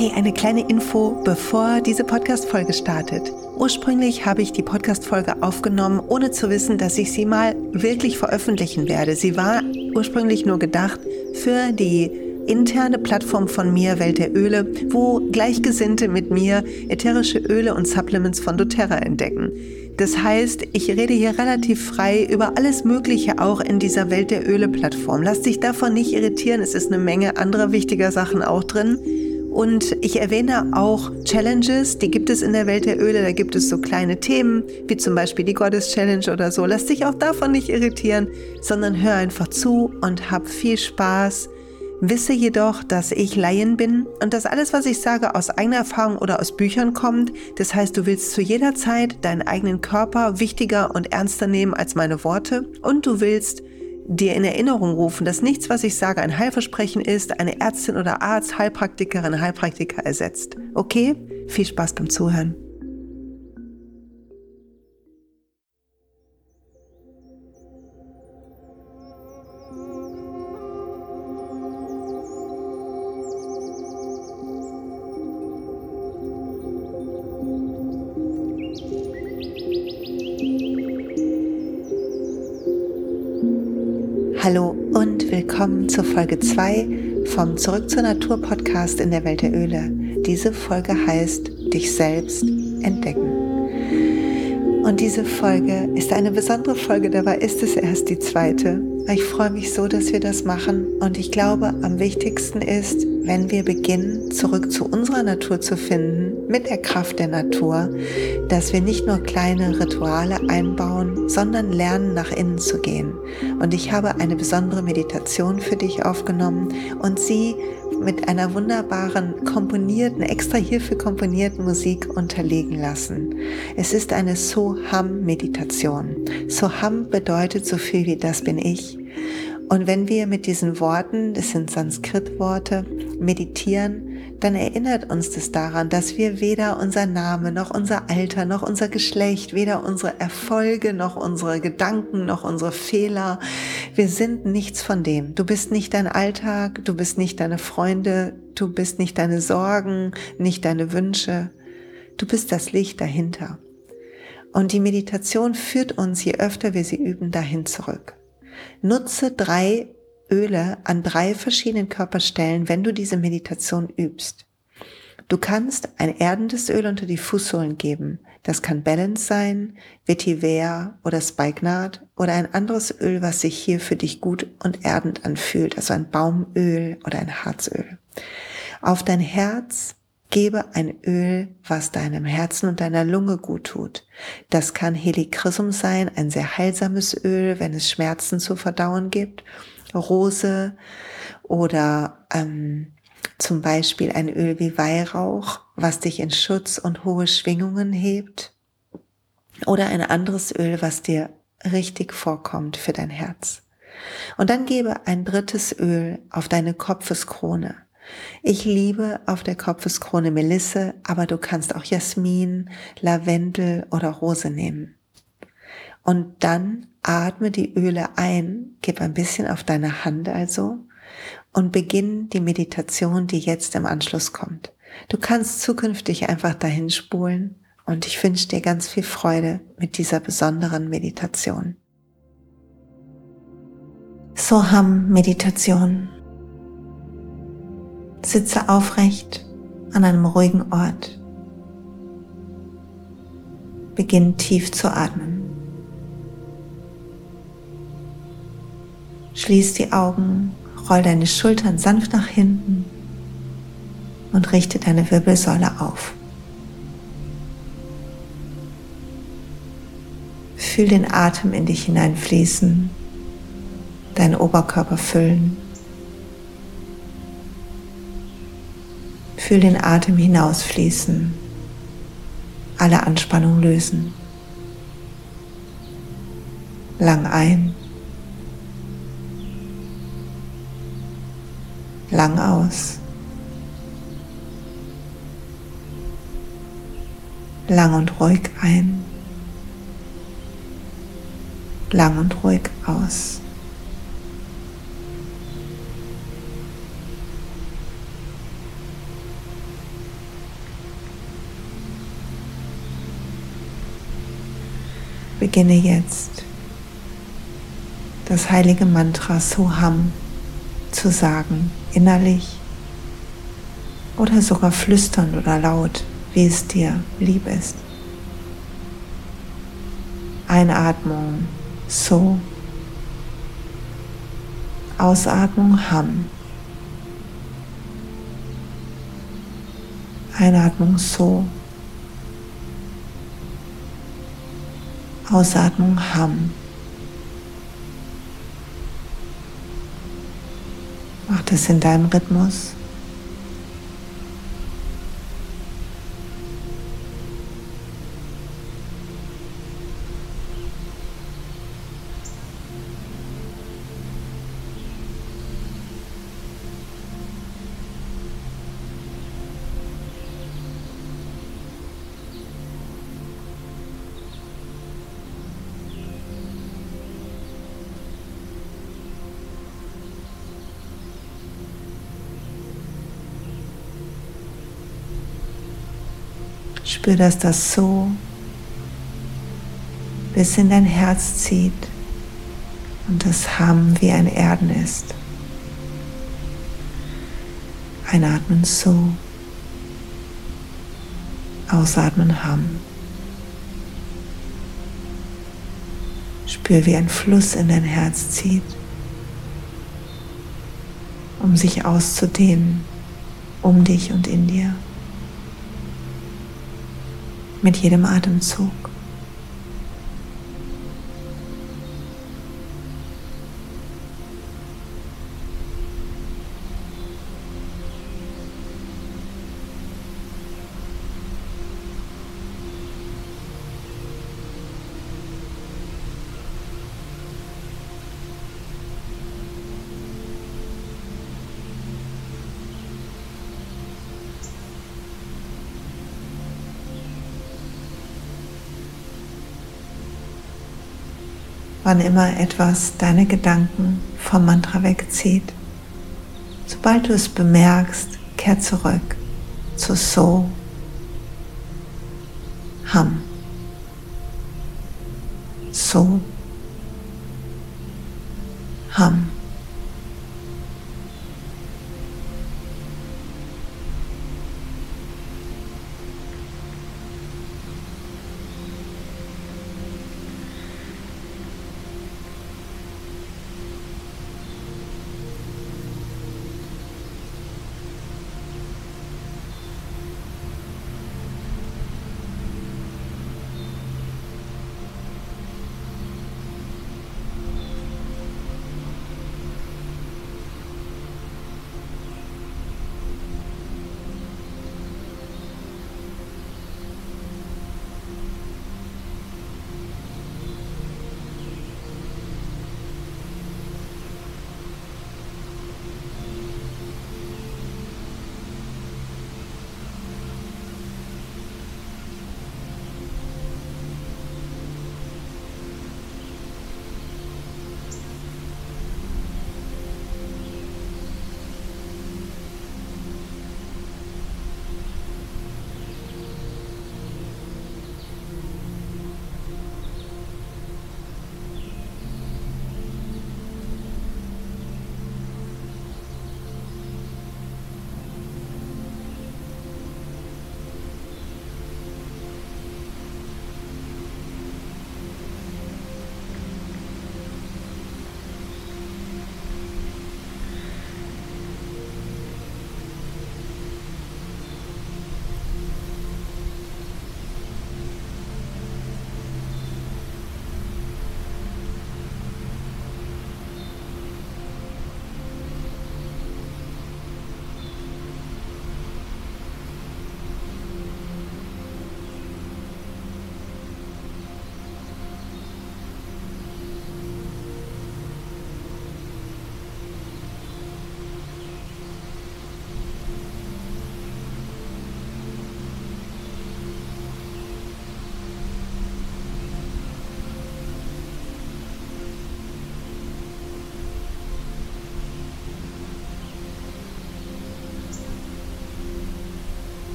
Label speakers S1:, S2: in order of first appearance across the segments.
S1: Hey, eine kleine Info, bevor diese Podcast-Folge startet. Ursprünglich habe ich die Podcast-Folge aufgenommen, ohne zu wissen, dass ich sie mal wirklich veröffentlichen werde. Sie war ursprünglich nur gedacht für die interne Plattform von mir, Welt der Öle, wo Gleichgesinnte mit mir ätherische Öle und Supplements von doTERRA entdecken. Das heißt, ich rede hier relativ frei über alles Mögliche auch in dieser Welt der Öle-Plattform. Lass dich davon nicht irritieren, es ist eine Menge anderer wichtiger Sachen auch drin. Und ich erwähne auch Challenges, die gibt es in der Welt der Öle. Da gibt es so kleine Themen, wie zum Beispiel die Goddess Challenge oder so. Lass dich auch davon nicht irritieren, sondern hör einfach zu und hab viel Spaß. Wisse jedoch, dass ich Laien bin und dass alles, was ich sage, aus eigener Erfahrung oder aus Büchern kommt. Das heißt, du willst zu jeder Zeit deinen eigenen Körper wichtiger und ernster nehmen als meine Worte und du willst dir in Erinnerung rufen, dass nichts, was ich sage, ein Heilversprechen ist, eine Ärztin oder Arzt, Heilpraktikerin, Heilpraktiker ersetzt. Okay? Viel Spaß beim Zuhören. Willkommen zur Folge 2 vom Zurück zur Natur Podcast in der Welt der Öle. Diese Folge heißt Dich selbst entdecken. Und diese Folge ist eine besondere Folge, dabei ist es erst die zweite. Ich freue mich so, dass wir das machen und ich glaube, am wichtigsten ist, wenn wir beginnen, zurück zu unserer Natur zu finden, mit der Kraft der Natur, dass wir nicht nur kleine Rituale einbauen, sondern lernen, nach innen zu gehen. Und ich habe eine besondere Meditation für dich aufgenommen und sie mit einer wunderbaren komponierten, extra hierfür komponierten Musik unterlegen lassen. Es ist eine Soham-Meditation. Soham bedeutet so viel wie das bin ich. Und wenn wir mit diesen Worten, das sind Sanskrit-Worte, meditieren, dann erinnert uns das daran, dass wir weder unser Name noch unser Alter noch unser Geschlecht, weder unsere Erfolge noch unsere Gedanken noch unsere Fehler, wir sind nichts von dem. Du bist nicht dein Alltag, du bist nicht deine Freunde, du bist nicht deine Sorgen, nicht deine Wünsche. Du bist das Licht dahinter. Und die Meditation führt uns, je öfter wir sie üben, dahin zurück. Nutze drei Öle an drei verschiedenen Körperstellen, wenn du diese Meditation übst. Du kannst ein erdendes Öl unter die Fußsohlen geben. Das kann Balance sein, Vetiver oder Spikenard oder ein anderes Öl, was sich hier für dich gut und erdend anfühlt, also ein Baumöl oder ein Harzöl. Auf dein Herz Gebe ein Öl, was deinem Herzen und deiner Lunge gut tut. Das kann Helichrysum sein, ein sehr heilsames Öl, wenn es Schmerzen zu verdauen gibt. Rose oder ähm, zum Beispiel ein Öl wie Weihrauch, was dich in Schutz und hohe Schwingungen hebt. Oder ein anderes Öl, was dir richtig vorkommt für dein Herz. Und dann gebe ein drittes Öl auf deine Kopfeskrone. Ich liebe auf der Kopfeskrone Melisse, aber du kannst auch Jasmin, Lavendel oder Rose nehmen. Und dann atme die Öle ein, gib ein bisschen auf deine Hand also und beginn die Meditation, die jetzt im Anschluss kommt. Du kannst zukünftig einfach dahin spulen und ich wünsche dir ganz viel Freude mit dieser besonderen Meditation. Soham Meditation Sitze aufrecht an einem ruhigen Ort. Beginn tief zu atmen. Schließ die Augen, roll deine Schultern sanft nach hinten und richte deine Wirbelsäule auf. Fühl den Atem in dich hineinfließen, deinen Oberkörper füllen. Fühl den Atem hinausfließen, alle Anspannung lösen. Lang ein, lang aus. Lang und ruhig ein, lang und ruhig aus. Beginne jetzt das heilige Mantra Soham zu sagen, innerlich oder sogar flüsternd oder laut, wie es dir lieb ist. Einatmung So, Ausatmung Ham. Einatmung So. Ausatmung Ham. Mach das in deinem Rhythmus. Spür, dass das so bis in dein Herz zieht und das Ham wie ein Erden ist. Einatmen so, ausatmen Ham. Spür, wie ein Fluss in dein Herz zieht, um sich auszudehnen um dich und in dir mit jedem Atemzug. Wann immer etwas deine Gedanken vom Mantra wegzieht. Sobald du es bemerkst, kehr zurück zu So, Ham, So, Ham.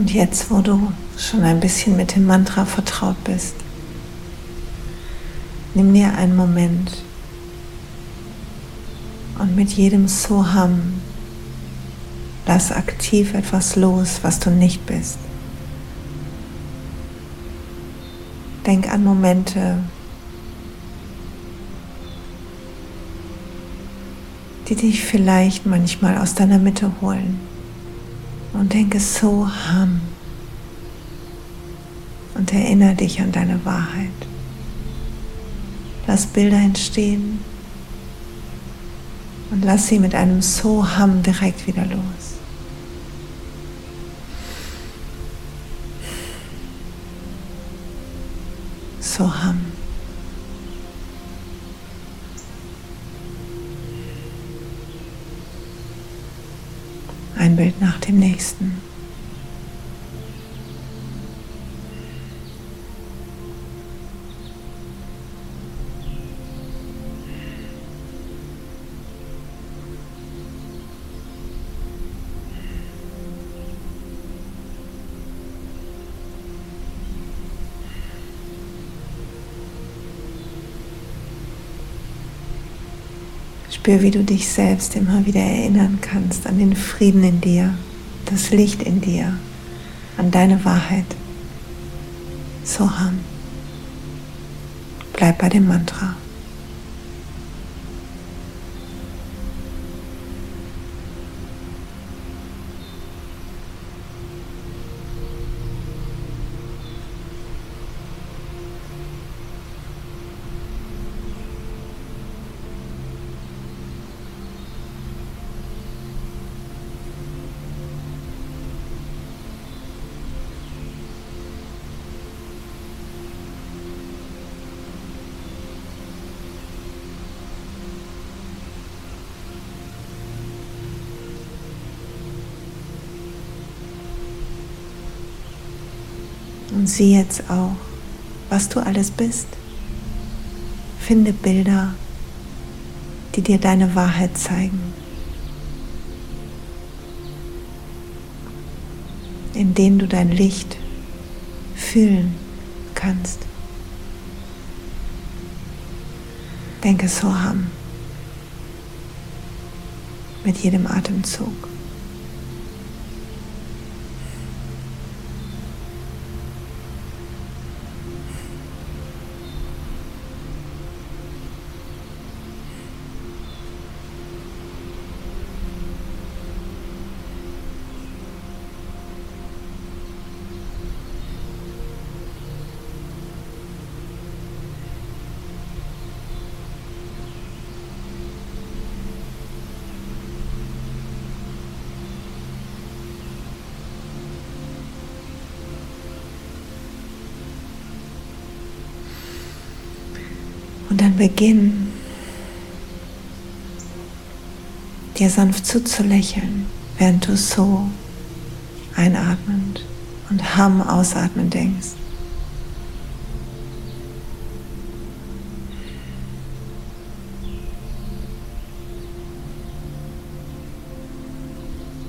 S1: Und jetzt, wo du schon ein bisschen mit dem Mantra vertraut bist, nimm dir einen Moment und mit jedem Soham lass aktiv etwas los, was du nicht bist. Denk an Momente, die dich vielleicht manchmal aus deiner Mitte holen. Und denke so ham. Und erinnere dich an deine Wahrheit. Lass Bilder entstehen und lass sie mit einem So ham direkt wieder los. Soham. Ein Bild nach dem nächsten. Spür, wie du dich selbst immer wieder erinnern kannst an den Frieden in dir, das Licht in dir, an deine Wahrheit. Soham. Bleib bei dem Mantra. Und sieh jetzt auch, was du alles bist. Finde Bilder, die dir deine Wahrheit zeigen. in denen du dein Licht fühlen kannst. Denke Soham mit jedem Atemzug. Und dann beginn dir sanft zuzulächeln, während du so einatmend und Ham ausatmen denkst.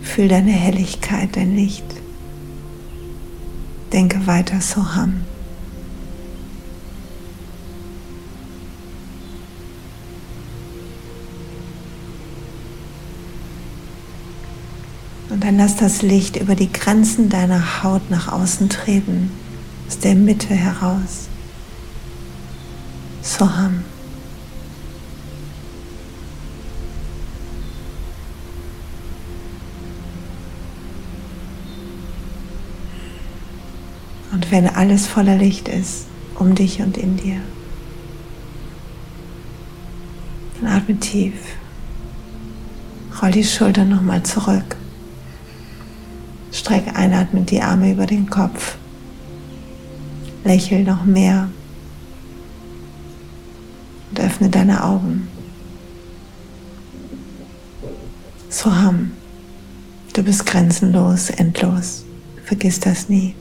S1: Fühl deine Helligkeit, dein Licht. Denke weiter so Ham. Und dann lass das Licht über die Grenzen deiner Haut nach außen treten, aus der Mitte heraus. Soham. Und wenn alles voller Licht ist, um dich und in dir, dann atme tief. Roll die Schultern nochmal zurück. Streck einatmend die Arme über den Kopf. Lächel noch mehr und öffne deine Augen. Soham, du bist grenzenlos, endlos. Vergiss das nie.